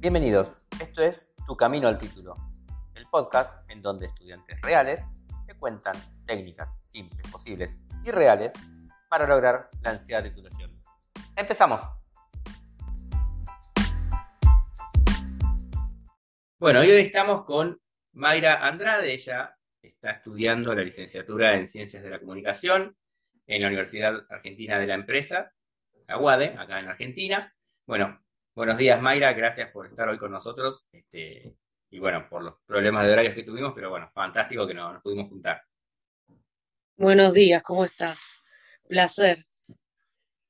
Bienvenidos, esto es Tu Camino al Título, el podcast en donde estudiantes reales te cuentan técnicas simples, posibles y reales para lograr la ansiada titulación. ¡Empezamos! Bueno, hoy estamos con Mayra Andrade, ella está estudiando la licenciatura en Ciencias de la Comunicación en la Universidad Argentina de la Empresa, la UADE, acá en Argentina. Bueno, buenos días Mayra, gracias por estar hoy con nosotros. Este, y bueno, por los problemas de horarios que tuvimos, pero bueno, fantástico que nos, pudimos juntar. Buenos días, ¿cómo estás? Placer.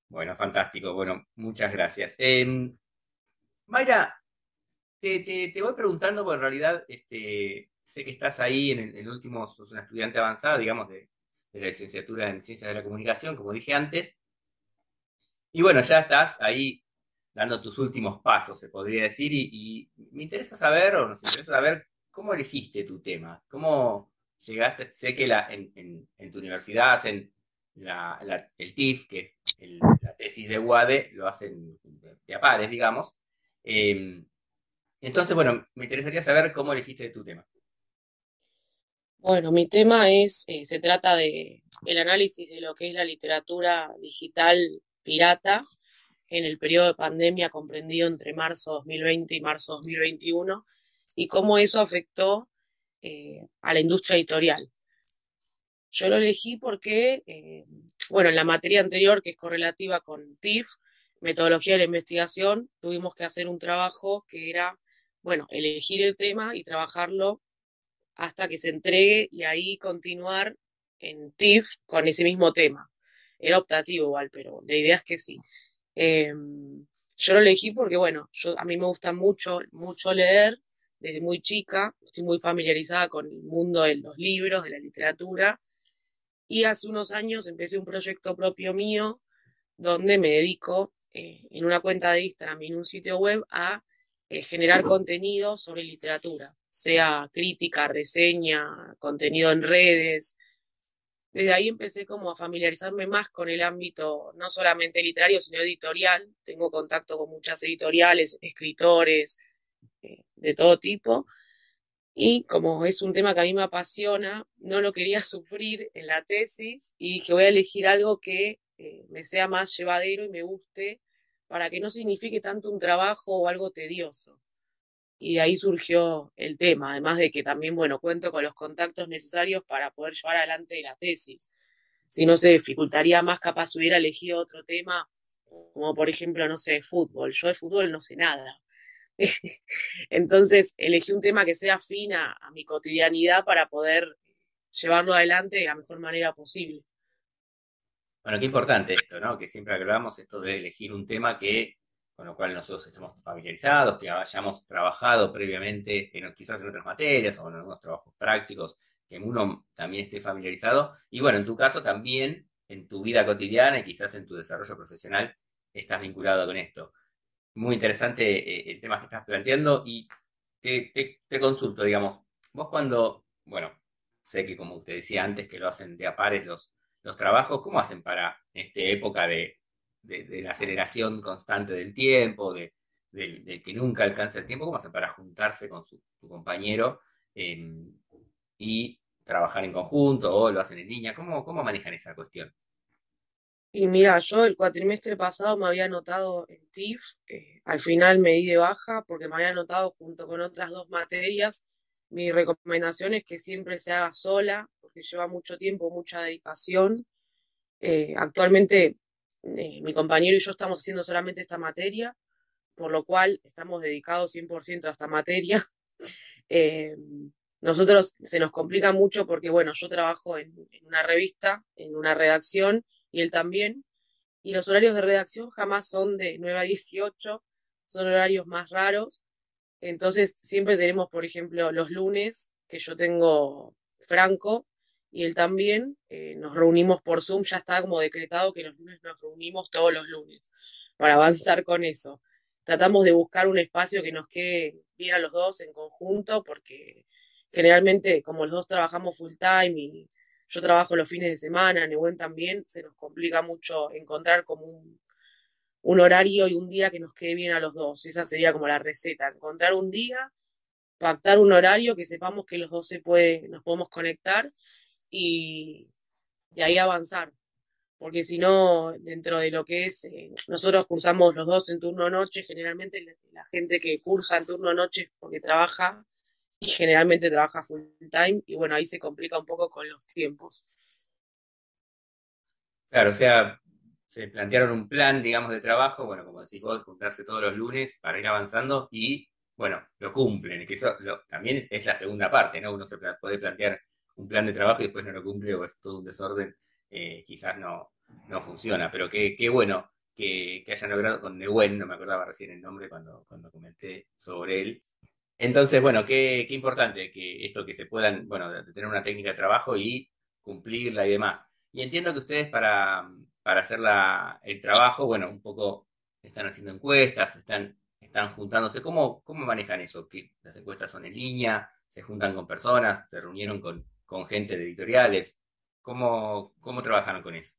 Bueno, fantástico. Bueno, muchas gracias. Em, Mayra, te, voy preguntando, porque en realidad este, sé que estás ahí en el, último, sos una estudiante avanzada, digamos, de, la licenciatura en Ciencias de la Comunicación, como dije antes. Y bueno, ya estás ahí dando tus últimos pasos, se podría decir, y, me interesa saber, o nos interesa saber, cómo elegiste tu tema, cómo llegaste, sé que en, tu universidad hacen el TIF, que es la tesis de UADE, lo hacen de a pares, digamos. Em, entonces, bueno, me interesaría saber cómo elegiste tu tema. Bueno, mi tema es, eh, se trata de el análisis de lo que es la literatura digital pirata en el periodo de pandemia comprendido entre marzo 2020 y marzo 2021 y cómo eso afectó eh, a la industria editorial. Yo lo elegí porque, eh, bueno, en la materia anterior, que es correlativa con TIF, metodología de la investigación, tuvimos que hacer un trabajo que era bueno, elegir el tema y trabajarlo hasta que se entregue y ahí continuar en TIFF con ese mismo tema. Era optativo igual, pero la idea es que sí. Em, yo lo elegí porque, bueno, yo, a mí me gusta mucho, mucho leer desde muy chica, estoy muy familiarizada con el mundo de los libros, de la literatura, y hace unos años empecé un proyecto propio mío donde me dedico eh, en una cuenta de Instagram y en un sitio web a eh, generar contenido sobre literatura, sea crítica, reseña, contenido en redes. Desde ahí empecé como a familiarizarme más con el ámbito no solamente literario, sino editorial. Tengo contacto con muchas editoriales, escritores, eh, de todo tipo. Y como es un tema que a mí me apasiona, no lo quería sufrir en la tesis y dije voy a elegir algo que eh, me sea más llevadero y me guste para que no signifique tanto un trabajo o algo tedioso. Y de ahí surgió el tema, además de que también, bueno, cuento con los contactos necesarios para poder llevar adelante la tesis. Si no se dificultaría más, capaz hubiera elegido otro tema, como por ejemplo, no sé, fútbol. Yo de fútbol no sé nada. Entonces elegí un tema que sea afín a mi cotidianidad para poder llevarlo adelante de la mejor manera posible. Bueno, qué importante esto, ¿no? Que siempre hablamos esto de elegir un tema que con lo cual nosotros estemos familiarizados, que hayamos trabajado previamente en, quizás en otras materias o en algunos trabajos prácticos, que uno también esté familiarizado. Y bueno, en tu caso también, en tu vida cotidiana y quizás en tu desarrollo profesional, estás vinculado con esto. Muy interesante eh, el tema que estás planteando y te, consulto, digamos, vos cuando, bueno, sé que como te decía antes que lo hacen de a pares los, los trabajos, ¿cómo hacen para esta época de, la aceleración constante del tiempo, de, que nunca alcanza el tiempo, cómo hacen para juntarse con su, compañero em, y trabajar en conjunto o lo hacen en línea? ¿Cómo, cómo manejan esa cuestión? Y mira, yo el cuatrimestre pasado me había anotado en TIF, eh, al final me di de baja porque me había anotado junto con otras dos materias. Mi recomendación es que siempre se haga sola, que lleva mucho tiempo, mucha dedicación. Eh, actualmente eh, mi compañero y yo estamos haciendo solamente esta materia, por lo cual estamos dedicados 100% a esta materia. Eh, nosotros se nos complica mucho porque, bueno, yo trabajo en, una revista, en una redacción, y él también, y los horarios de redacción jamás son de 9 a 18, son horarios más raros. Entonces, siempre tenemos, por ejemplo, los lunes, que yo tengo franco, y él también. Eh, nos reunimos por Zoom, ya está como decretado que los lunes nos reunimos todos los lunes para avanzar con eso. Tratamos de buscar un espacio que nos quede bien a los dos en conjunto, porque generalmente como los dos trabajamos full time y yo trabajo los fines de semana, Nehuen también, se nos complica mucho encontrar como un, un horario y un día que nos quede bien a los dos. Esa sería como la receta, encontrar un día, pactar un horario que sepamos que los dos se puede, nos podemos conectar y, de ahí avanzar. Porque si no, dentro de lo que es, eh, nosotros cursamos los dos en turno noche, generalmente la, gente que cursa en turno noche es porque trabaja y generalmente trabaja full time y bueno, ahí se complica un poco con los tiempos. Claro, o sea, se plantearon un plan, digamos, de trabajo, bueno, como decís vos, juntarse todos los lunes para ir avanzando y, bueno, lo cumplen, que eso también es, la segunda parte, ¿no? Uno se puede plantear un plan de trabajo y después no lo cumple o es todo un desorden, eh, quizás no, no funciona, pero qué, qué bueno que, hayan logrado con Neuen, no me acordaba recién el nombre cuando, cuando comenté sobre él. Entonces, bueno, qué, qué importante que esto que se puedan, bueno, tener una técnica de trabajo y cumplirla y demás. Y entiendo que ustedes para, para hacer la, el trabajo, bueno, un poco están haciendo encuestas, están, están juntándose. ¿Cómo, ¿Cómo manejan eso? ¿Que ¿Las encuestas son en línea? ¿Se juntan con personas? ¿Se reunieron con, con gente de editoriales? ¿Cómo, ¿Cómo trabajan con eso?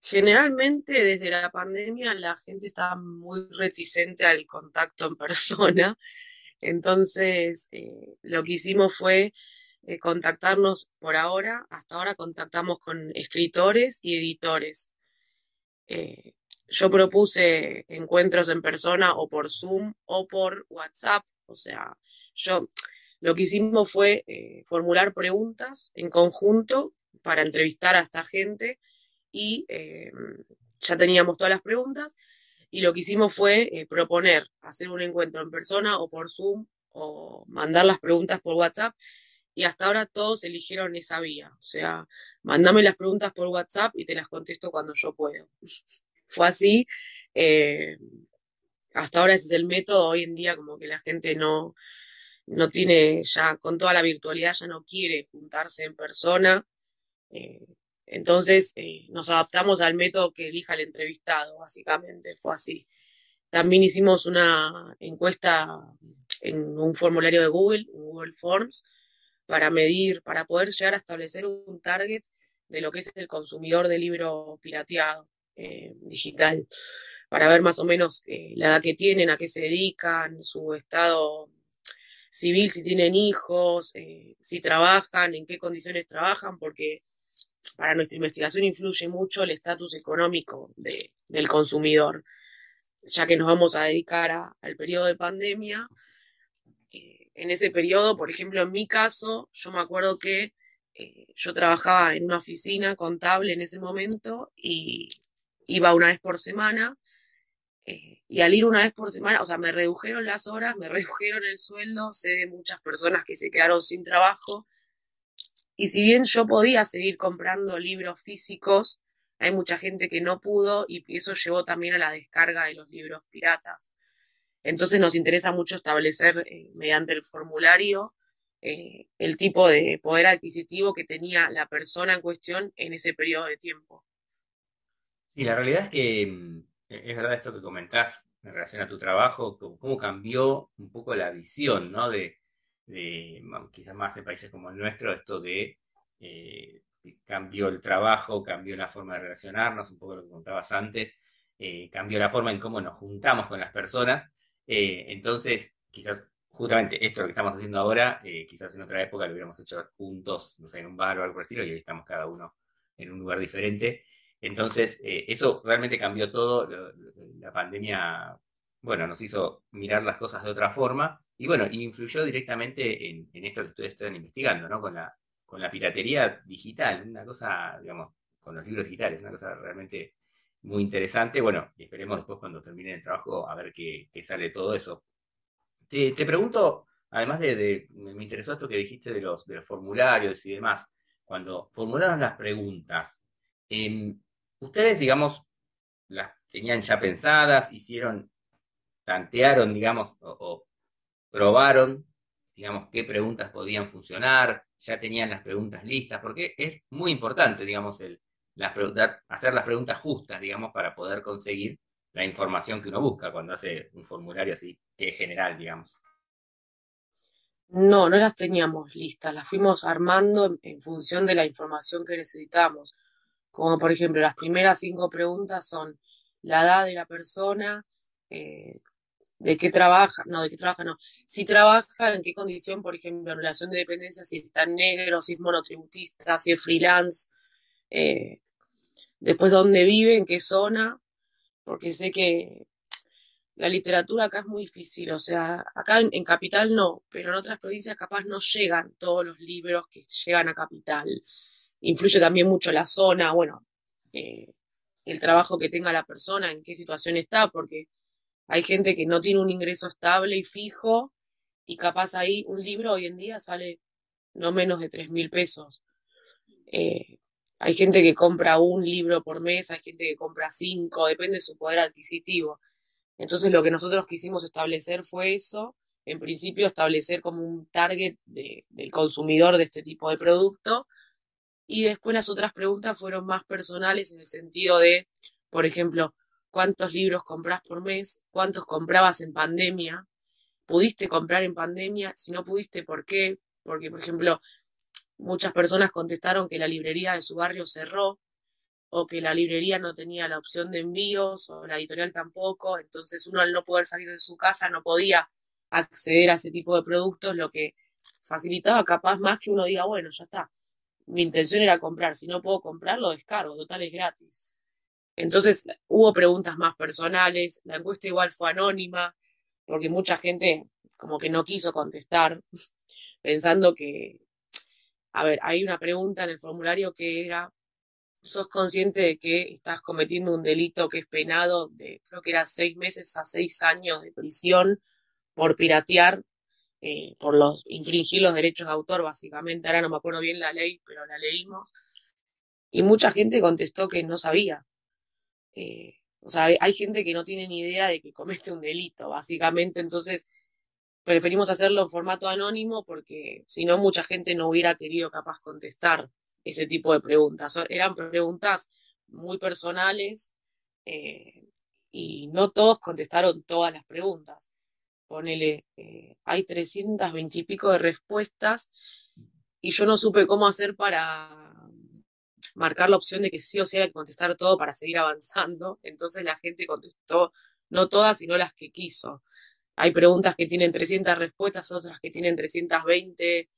Generalmente desde la pandemia la gente está muy reticente al contacto en persona, entonces eh, lo que hicimos fue eh, contactarnos por ahora, hasta ahora contactamos con escritores y editores. Eh, yo propuse encuentros en persona o por Zoom o por WhatsApp, o sea, yo lo que hicimos fue eh, formular preguntas en conjunto para entrevistar a esta gente y ya teníamos todas las preguntas y lo que hicimos fue proponer hacer un encuentro en persona o por Zoom o mandar las preguntas por WhatsApp y hasta ahora todos eligieron esa vía. O sea, mandame las preguntas por WhatsApp y te las contesto cuando yo puedo. Fue así. Eh, hasta ahora ese es el método. Hoy en día como que la gente no, no tiene ya, con toda la virtualidad, ya no quiere juntarse en persona. Eh, entonces eh, nos adaptamos al método que elija el entrevistado, básicamente. Fue así. También hicimos una encuesta en un formulario de Google, Google Forms, para medir, para poder llegar a establecer un target de lo que es el consumidor de libro pirateado eh, digital, para ver más o menos la edad que tienen, a qué se dedican, su estado civil, si tienen hijos, eh, si trabajan, en qué condiciones trabajan, porque para nuestra investigación influye mucho el estatus económico del consumidor, ya que nos vamos a dedicar al periodo de pandemia en ese periodo, por ejemplo, en mi caso, yo me acuerdo que eh, yo trabajaba en una oficina contable en ese momento y iba una vez por semana. Eh, y al ir una vez por semana, o sea, me redujeron las horas, me redujeron el sueldo, sé de muchas personas que se quedaron sin trabajo. Y si bien yo podía seguir comprando libros físicos, hay mucha gente que no pudo y eso llevó también a la descarga de los libros piratas. Entonces nos interesa mucho establecer eh, mediante el formulario eh, el tipo de poder adquisitivo que tenía la persona en cuestión en ese periodo de tiempo. Y la realidad es que mm, es verdad esto que comentás en relación a tu trabajo, cómo, cambió un poco la visión, ¿no? De, quizás más en países como el nuestro, esto de eh, cambió el trabajo, cambió la forma de relacionarnos, un poco lo que contabas antes, cambió la forma en cómo nos juntamos con las personas eh, entonces, quizás justamente esto que estamos haciendo ahora, eh, quizás en otra época lo hubiéramos hecho juntos, no sé, en un bar o algo por el estilo, y hoy estamos cada uno en un lugar diferente. Entonces, eh, eso realmente cambió todo. La pandemia, bueno, nos hizo mirar las cosas de otra forma y bueno, influyó directamente en, esto que ustedes están investigando, ¿no? Con la, con la piratería digital, una cosa, digamos, con los libros digitales, una cosa realmente muy interesante. Bueno, esperemos después cuando termine el trabajo a ver qué, sale todo eso. Te, pregunto, además de, me interesó esto que dijiste de los, de los formularios y demás, cuando formularon las preguntas, em, ustedes, digamos, las tenían ya pensadas, hicieron, tantearon, digamos, o probaron, digamos, qué preguntas podían funcionar, ya tenían las preguntas listas, porque es muy importante, digamos, hacer las preguntas justas, digamos, para poder conseguir la información que uno busca cuando hace un formulario así, que es general, digamos. No, no las teníamos listas, las fuimos armando en, función de la información que necesitamos. Como por ejemplo, las primeras cinco preguntas son la edad de la persona, eh, de qué trabaja, no, de qué trabaja, no, si trabaja, en qué condición, por ejemplo, en relación de dependencia, si está negro, si es monotributista, si es freelance, eh, después dónde vive, en qué zona, porque sé que la literatura acá es muy difícil, o sea, acá en, Capital no, pero en otras provincias capaz no llegan todos los libros que llegan a Capital. Influye también mucho la zona, bueno, eh, el trabajo que tenga la persona, en qué situación está, porque hay gente que no tiene un ingreso estable y fijo, y capaz ahí un libro hoy en día sale no menos de tres mil pesos. Eh, hay gente que compra un libro por mes, hay gente que compra cinco, depende de su poder adquisitivo. Entonces lo que nosotros quisimos establecer fue eso, en principio establecer como un target del consumidor de este tipo de producto, y después las otras preguntas fueron más personales en el sentido de, por ejemplo, cuántos libros compras por mes, cuántos comprabas en pandemia, pudiste comprar en pandemia, si no pudiste, ¿por qué? Porque, por ejemplo, muchas personas contestaron que la librería de su barrio cerró o que la librería no tenía la opción de envíos o la editorial tampoco, entonces uno al no poder salir de su casa no podía acceder a ese tipo de productos, lo que facilitaba capaz más que uno diga, bueno, ya está, mi intención era comprar, si no puedo comprarlo, descargo, total es gratis. Entonces hubo preguntas más personales, la encuesta igual fue anónima, porque mucha gente como que no quiso contestar, pensando que, a ver, hay una pregunta en el formulario que era, ¿sos consciente de que estás cometiendo un delito que es penado de, creo que era seis meses a seis años de prisión por piratear, eh, por los infringir los derechos de autor, básicamente, ahora no me acuerdo bien la ley, pero la leímos, y mucha gente contestó que no sabía, eh, o sea, hay gente que no tiene ni idea de que comete un delito, básicamente, entonces preferimos hacerlo en formato anónimo porque si no mucha gente no hubiera querido capaz contestar ese tipo de preguntas. Eran preguntas muy personales eh, y no todos contestaron todas las preguntas. Ponele, eh, hay 320 y pico de respuestas y yo no supe cómo hacer para marcar la opción de que sí o sí hay que contestar todo para seguir avanzando. Entonces la gente contestó no todas, sino las que quiso. Hay preguntas que tienen 300 respuestas, otras que tienen 320.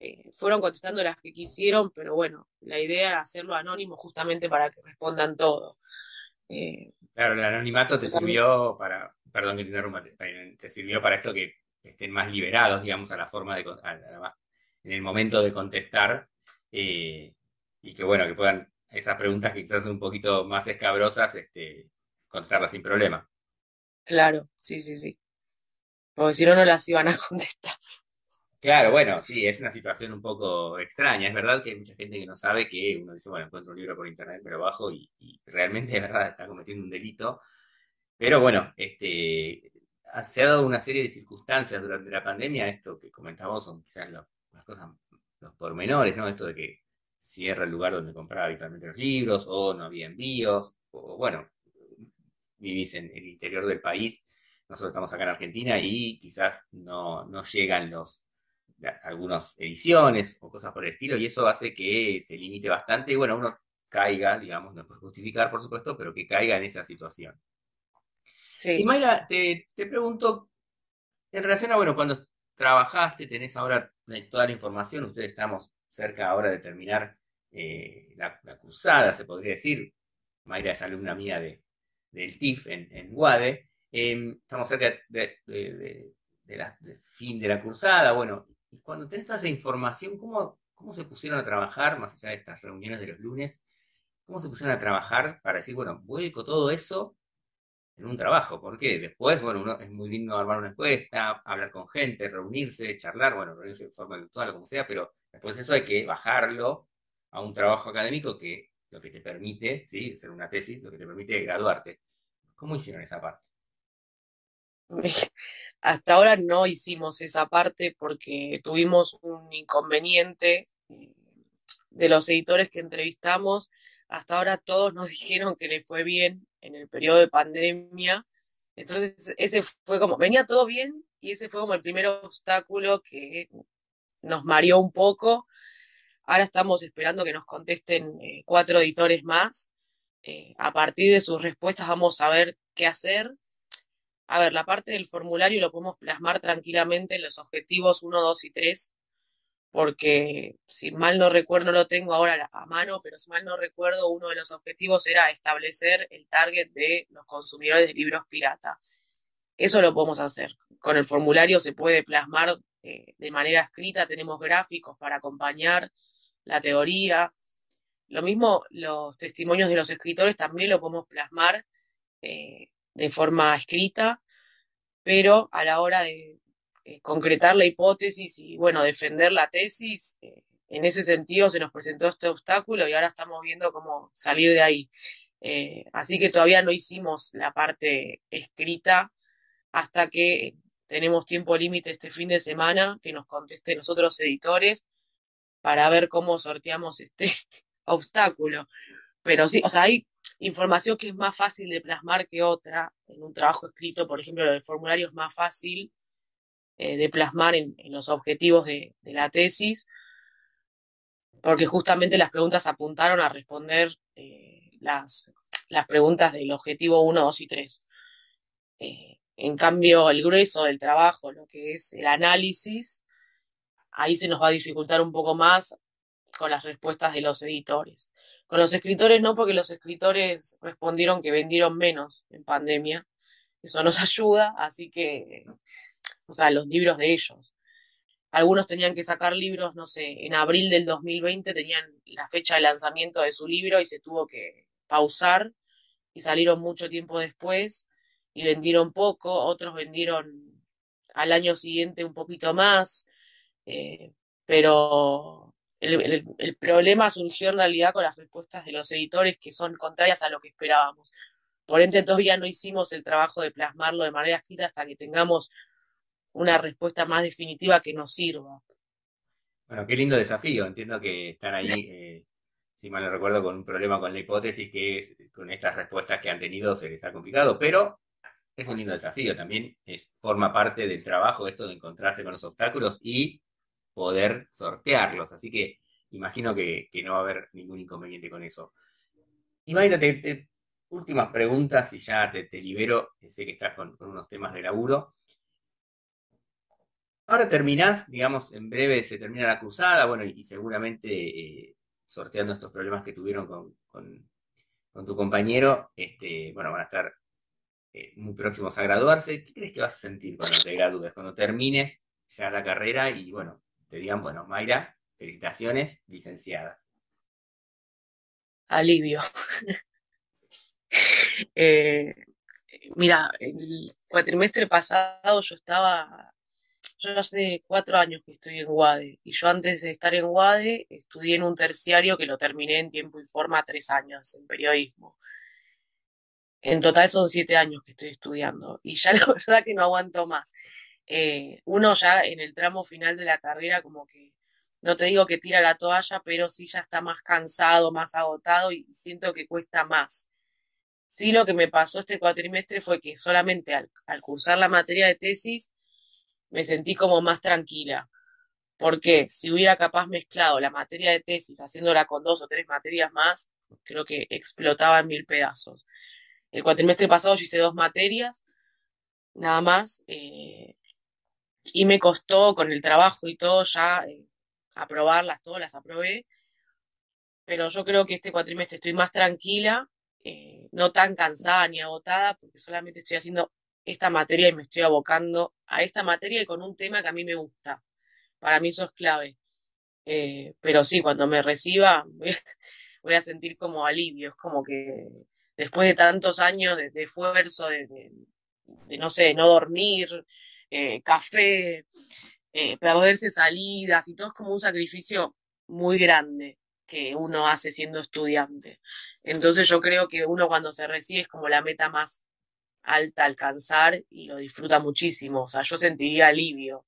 Eh, fueron contestando las que quisieron, pero bueno, la idea era hacerlo anónimo justamente para que respondan todo. Eh, claro, el anonimato te sirvió para, perdón que te interrumpa, te sirvió para esto que estén más liberados, digamos, a la forma de, en el momento de contestar, eh, y que bueno, que puedan esas preguntas que quizás son un poquito más escabrosas, este, contestarlas sin problema. Claro, sí, sí, sí. Porque si no, no las iban a contestar. Claro, bueno, sí, es una situación un poco extraña. Es verdad que hay mucha gente que no sabe que uno dice, bueno, encuentro un libro por internet, pero bajo y, realmente es verdad está cometiendo un delito. Pero bueno, este, se ha dado una serie de circunstancias durante la pandemia. Esto que comentamos son quizás las cosas, los pormenores, ¿no? Esto de que cierra el lugar donde compraba habitualmente los libros, o no había envíos, o bueno, vivís en el interior del país, nosotros estamos acá en Argentina y quizás no, no llegan los algunas ediciones o cosas por el estilo, y eso hace que se limite bastante y bueno, uno caiga, digamos, no puede justificar, por supuesto, pero que caiga en esa situación. Sí. Y Mayra, te, te pregunto, en relación a, bueno, cuando trabajaste, tenés ahora toda la información, ustedes estamos cerca ahora de terminar eh, la, cursada, se podría decir. Mayra es alumna mía de, del TIF en, en UADE. Em, estamos cerca de, del fin de la cursada. Bueno, y cuando tenés toda esa información, ¿cómo, ¿cómo se pusieron a trabajar, más allá de estas reuniones de los lunes? ¿Cómo se pusieron a trabajar para decir, bueno, vuelco todo eso en un trabajo? Porque después, bueno, uno, es muy lindo armar una encuesta, hablar con gente, reunirse, charlar, bueno, reunirse de forma virtual o como sea, pero Después eso hay que bajarlo a un trabajo académico que lo que te permite, ¿sí? Hacer una tesis, lo que te permite graduarte. ¿Cómo hicieron esa parte? Hasta ahora no hicimos esa parte porque tuvimos un inconveniente eh, de los editores que entrevistamos. Hasta ahora todos nos dijeron que le fue bien en el periodo de pandemia. Entonces, ese fue como, venía todo bien y ese fue como el primer obstáculo que nos mareó un poco. Ahora estamos esperando que nos contesten eh, cuatro editores más eh, a partir de sus respuestas vamos a ver qué hacer. A ver, la parte del formulario lo podemos plasmar tranquilamente en los objetivos 1, 2 y 3, porque si mal no recuerdo, no lo tengo ahora a mano, pero si mal no recuerdo, uno de los objetivos era establecer el target de los consumidores de libros pirata. Eso lo podemos hacer. Con el formulario se puede plasmar eh, de manera escrita, tenemos gráficos para acompañar la teoría. Lo mismo, los testimonios de los escritores también lo podemos plasmar eh, de forma escrita, pero a la hora de eh, concretar la hipótesis y, bueno, defender la tesis, en ese sentido se nos presentó este obstáculo y ahora estamos viendo cómo salir de ahí. así que todavía no hicimos la parte escrita hasta que tenemos tiempo límite este fin de semana que nos conteste los otros editores para ver cómo sorteamos este obstáculo. Pero sí, o sea, hay información que es más fácil de plasmar que otra. En un trabajo escrito, por ejemplo, el formulario es más fácil eh, de plasmar en, los objetivos de, la tesis, porque justamente las preguntas apuntaron a responder eh, las, las preguntas del objetivo 1, 2 y 3. En cambio, el grueso del trabajo, lo que es el análisis, ahí se nos va a dificultar un poco más con las respuestas de los editores. Con los escritores no, porque los escritores respondieron que vendieron menos en pandemia. Eso nos ayuda, así que, o sea, los libros de ellos. Algunos tenían que sacar libros, no sé, en abril del 2020 tenían la fecha de lanzamiento de su libro y se tuvo que pausar y salieron mucho tiempo después y vendieron poco, otros vendieron al año siguiente un poquito más, eh, pero el, problema surgió en realidad con las respuestas de los editores que son contrarias a lo que esperábamos. Por ende, todavía no hicimos el trabajo de plasmarlo de manera escrita hasta que tengamos una respuesta más definitiva que nos sirva. Bueno, qué lindo desafío. Entiendo que están ahí, eh, si mal no recuerdo, con un problema con la hipótesis que es, con estas respuestas que han tenido se les ha complicado, pero es un lindo desafío también, es, forma parte del trabajo esto de encontrarse con los obstáculos y poder sortearlos, así que imagino que, no va a haber ningún inconveniente con eso. Imagínate, últimas preguntas y ya te, libero, sé que estás con, unos temas de laburo. Ahora terminás, digamos, en breve se termina la cruzada, bueno, y, seguramente eh, sorteando estos problemas que tuvieron con, con tu compañero, este, bueno, van a estar eh, muy próximos a graduarse, ¿qué crees que vas a sentir cuando te gradúes, cuando termines ya la carrera y bueno, te digan, bueno, Mayra, felicitaciones, licenciada? Alivio. Eh, mira, el cuatrimestre pasado yo estaba, yo hace cuatro años que estoy en UADE y yo antes de estar en UADE estudié en un terciario que lo terminé en tiempo y forma tres años en periodismo. En total son siete años que estoy estudiando y ya la verdad que no aguanto más. Eh, uno ya en el tramo final de la carrera como que, no te digo que tira la toalla, pero sí ya está más cansado, más agotado y siento que cuesta más. Sí, lo que me pasó este cuatrimestre fue que solamente al, cursar la materia de tesis me sentí como más tranquila. Porque si hubiera capaz mezclado la materia de tesis haciéndola con dos o tres materias más, creo que explotaba en mil pedazos. El cuatrimestre pasado yo hice dos materias, nada más, eh, y me costó con el trabajo y todo ya eh, aprobarlas, todas las aprobé, pero yo creo que este cuatrimestre estoy más tranquila, eh, no tan cansada ni agotada, porque solamente estoy haciendo esta materia y me estoy abocando a esta materia y con un tema que a mí me gusta. Para mí eso es clave. pero sí, cuando me reciba voy a sentir como alivio, es como que después de tantos años de, esfuerzo, de, no sé, no dormir, eh, café, eh, perderse salidas y todo es como un sacrificio muy grande que uno hace siendo estudiante. Entonces yo creo que uno cuando se recibe es como la meta más alta alcanzar y lo disfruta muchísimo. O sea, yo sentiría alivio.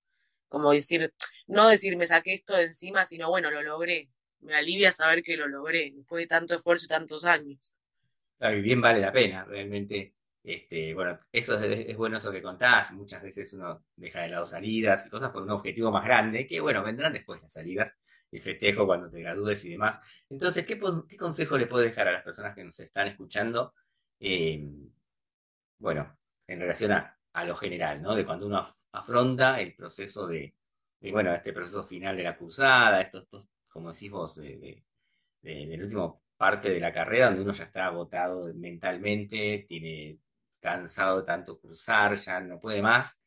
Como decir, no decir me saqué esto de encima, sino bueno, lo logré. Me alivia saber que lo logré después de tanto esfuerzo y tantos años. Bien vale la pena, realmente. Este, bueno, eso es, bueno eso que contás. Muchas veces uno deja de lado salidas y cosas por un objetivo más grande, que bueno, vendrán después las salidas. el festejo cuando te gradúes y demás. Entonces, ¿qué, qué consejo le puedes dejar a las personas que nos están escuchando? Eh, bueno, en relación a, lo general, ¿no? De cuando uno afronta el proceso de, bueno, este proceso final de la cursada, estos, como decís vos, de, del último parte de la carrera donde uno ya está agotado mentalmente, tiene cansado de tanto cursar, ya no puede más,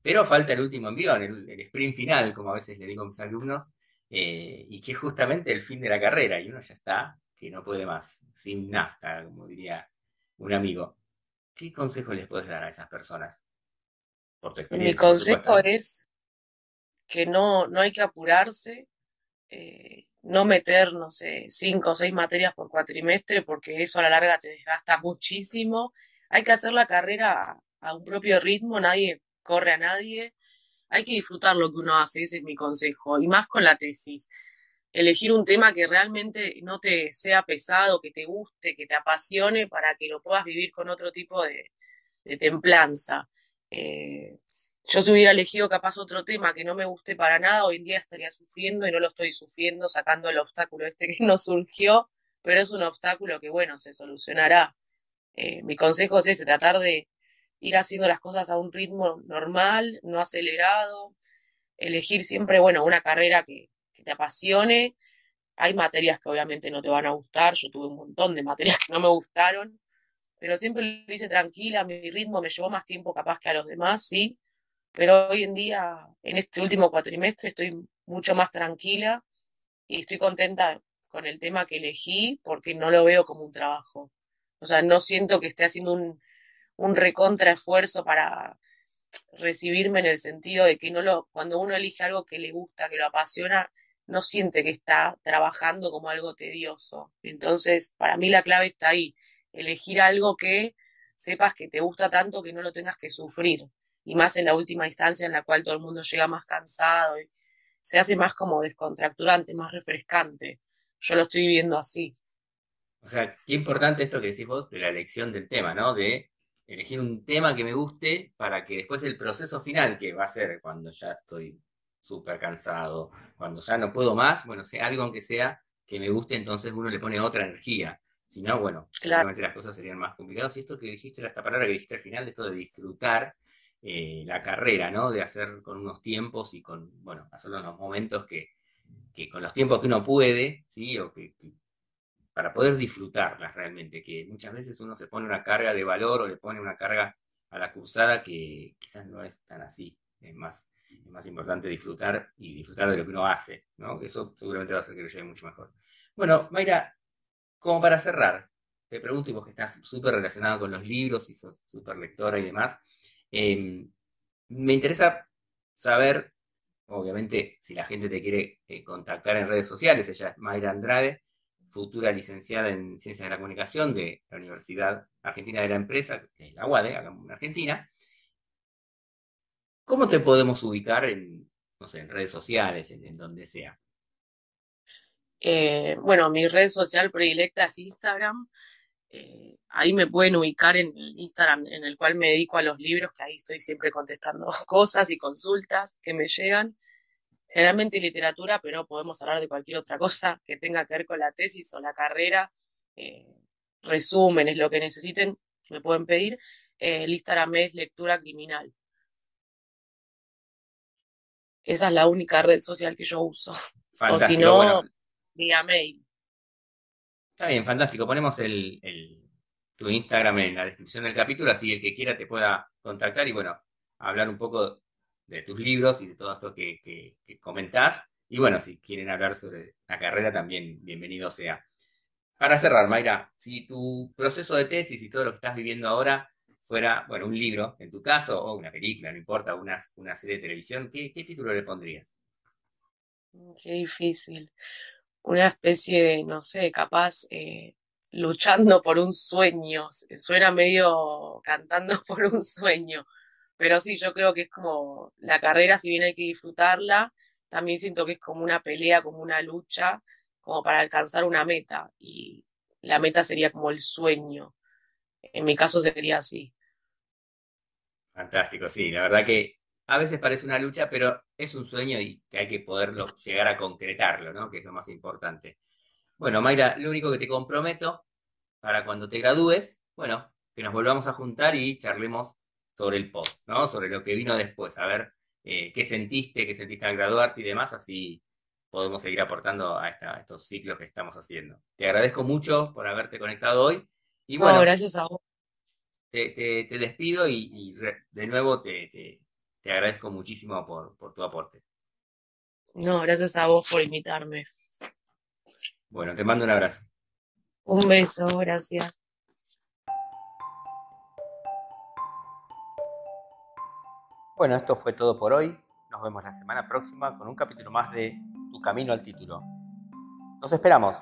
pero falta el último el, el sprint final, como a veces le digo a mis alumnos, eh, y que es justamente el fin de la carrera, y uno ya está, que no puede más, sin nafta, como diría un amigo. ¿Qué consejo les puedes dar a esas personas? Por tu experiencia, Mi consejo es que no, no hay que apurarse, eh, no meter, no sé, cinco o seis materias por cuatrimestre, porque eso a la larga te desgasta muchísimo. Hay que hacer la carrera a un propio ritmo, nadie corre a nadie. Hay que disfrutar lo que uno hace, ese es mi consejo. Y más con la tesis. Elegir un tema que realmente no te sea pesado, que te guste, que te apasione, para que lo puedas vivir con otro tipo de, templanza. Eh, yo si hubiera elegido capaz otro tema que no me guste para nada, hoy en día estaría sufriendo y no lo estoy sufriendo, sacando el obstáculo este que no surgió, pero es un obstáculo que, bueno, se solucionará. Eh, mi consejo es ese, tratar de, ir haciendo las cosas a un ritmo normal, no acelerado, elegir siempre, bueno, una carrera que, te apasione. Hay materias que obviamente no te van a gustar, yo tuve un montón de materias que no me gustaron, pero siempre lo hice tranquila, mi ritmo me llevó más tiempo capaz que a los demás, sí, pero hoy en día, en este último cuatrimestre, estoy mucho más tranquila y estoy contenta con el tema que elegí porque no lo veo como un trabajo. O sea, no siento que esté haciendo un, un recontra esfuerzo para recibirme en el sentido de que no lo, cuando uno elige algo que le gusta, que lo apasiona, no siente que está trabajando como algo tedioso. Entonces, para mí la clave está ahí, elegir algo que sepas que te gusta tanto que no lo tengas que sufrir. Y más en la última instancia en la cual todo el mundo llega más cansado y se hace más como descontracturante, más refrescante. Yo lo estoy viviendo así. O sea, qué importante esto que decís vos de la elección del tema, ¿no? De elegir un tema que me guste para que después el proceso final, que va a ser cuando ya estoy súper cansado, cuando ya no puedo más, bueno, sea algo aunque sea que me guste, entonces uno le pone otra energía. Si no, bueno, claramente las cosas serían más complicadas. Y esto que dijiste, esta palabra que dijiste al final, esto de disfrutar eh, la carrera, ¿no? De hacer con unos tiempos y con, bueno, hacerlo en los momentos que, que con los tiempos que uno puede, ¿sí? O que, para poder disfrutarlas realmente, que muchas veces uno se pone una carga de valor o le pone una carga a la cursada que quizás no es tan así. Es más, es más importante disfrutar y disfrutar de lo que uno hace, ¿no? Eso seguramente va a hacer que lo lleve mucho mejor. Bueno, Mayra, como para cerrar, te pregunto, y vos que estás súper relacionada con los libros y sos súper lectora y demás, em, me interesa saber, obviamente, si la gente te quiere eh, contactar en redes sociales, ella es Mayra Andrade, futura licenciada en Ciencias de la Comunicación de la Universidad Argentina de la Empresa, que es la UADE, acá en Argentina. ¿Cómo te podemos ubicar en, no sé, en redes sociales, en, donde sea? Eh, bueno, mi red social predilecta es Instagram. Eh, ahí me pueden ubicar en Instagram, en el cual me dedico a los libros, que ahí estoy siempre contestando cosas y consultas que me llegan generalmente literatura, pero podemos hablar de cualquier otra cosa que tenga que ver con la tesis o la carrera, eh, resúmenes, lo que necesiten, me pueden pedir. Eh, el Instagram es lectura criminal. Esa es la única red social que yo uso. o si no, vía mail. Está bien, fantástico. Ponemos el, tu Instagram en la descripción del capítulo, así el que quiera te pueda contactar y bueno, hablar un poco de tus libros y de todo esto que, comentás. Y bueno, si quieren hablar sobre la carrera, también bienvenido sea. Para cerrar, Mayra, si tu proceso de tesis y todo lo que estás viviendo ahora fuera, bueno, un libro, en tu caso, o una película, no importa, una, una serie de televisión, ¿qué, título le pondrías? Qué difícil. Una especie de, no sé, capaz, eh, luchando por un sueño. Suena medio cantando por un sueño. Pero sí, yo creo que es como la carrera, si bien hay que disfrutarla, también siento que es como una pelea, como una lucha, como para alcanzar una meta. Y la meta sería como el sueño. En mi caso sería así. Fantástico, sí. La verdad que a veces parece una lucha, pero es un sueño y que hay que poderlo llegar a concretarlo, ¿no? Que es lo más importante. Bueno, Mayra, lo único que te comprometo para cuando te gradúes, bueno, que nos volvamos a juntar y charlemos sobre el post, ¿no? Sobre lo que vino después, a ver eh, qué sentiste, qué sentiste al graduarte y demás, así podemos seguir aportando a, estos ciclos que estamos haciendo. Te agradezco mucho por haberte conectado hoy. Y bueno, gracias a vos. Te, despido y, de nuevo te, agradezco muchísimo por, por tu aporte. No, gracias a vos por invitarme. Bueno, te mando un abrazo. Un beso, gracias. Bueno, esto fue todo por hoy. Nos vemos la semana próxima con un capítulo más de Tu Camino al Título. Nos esperamos.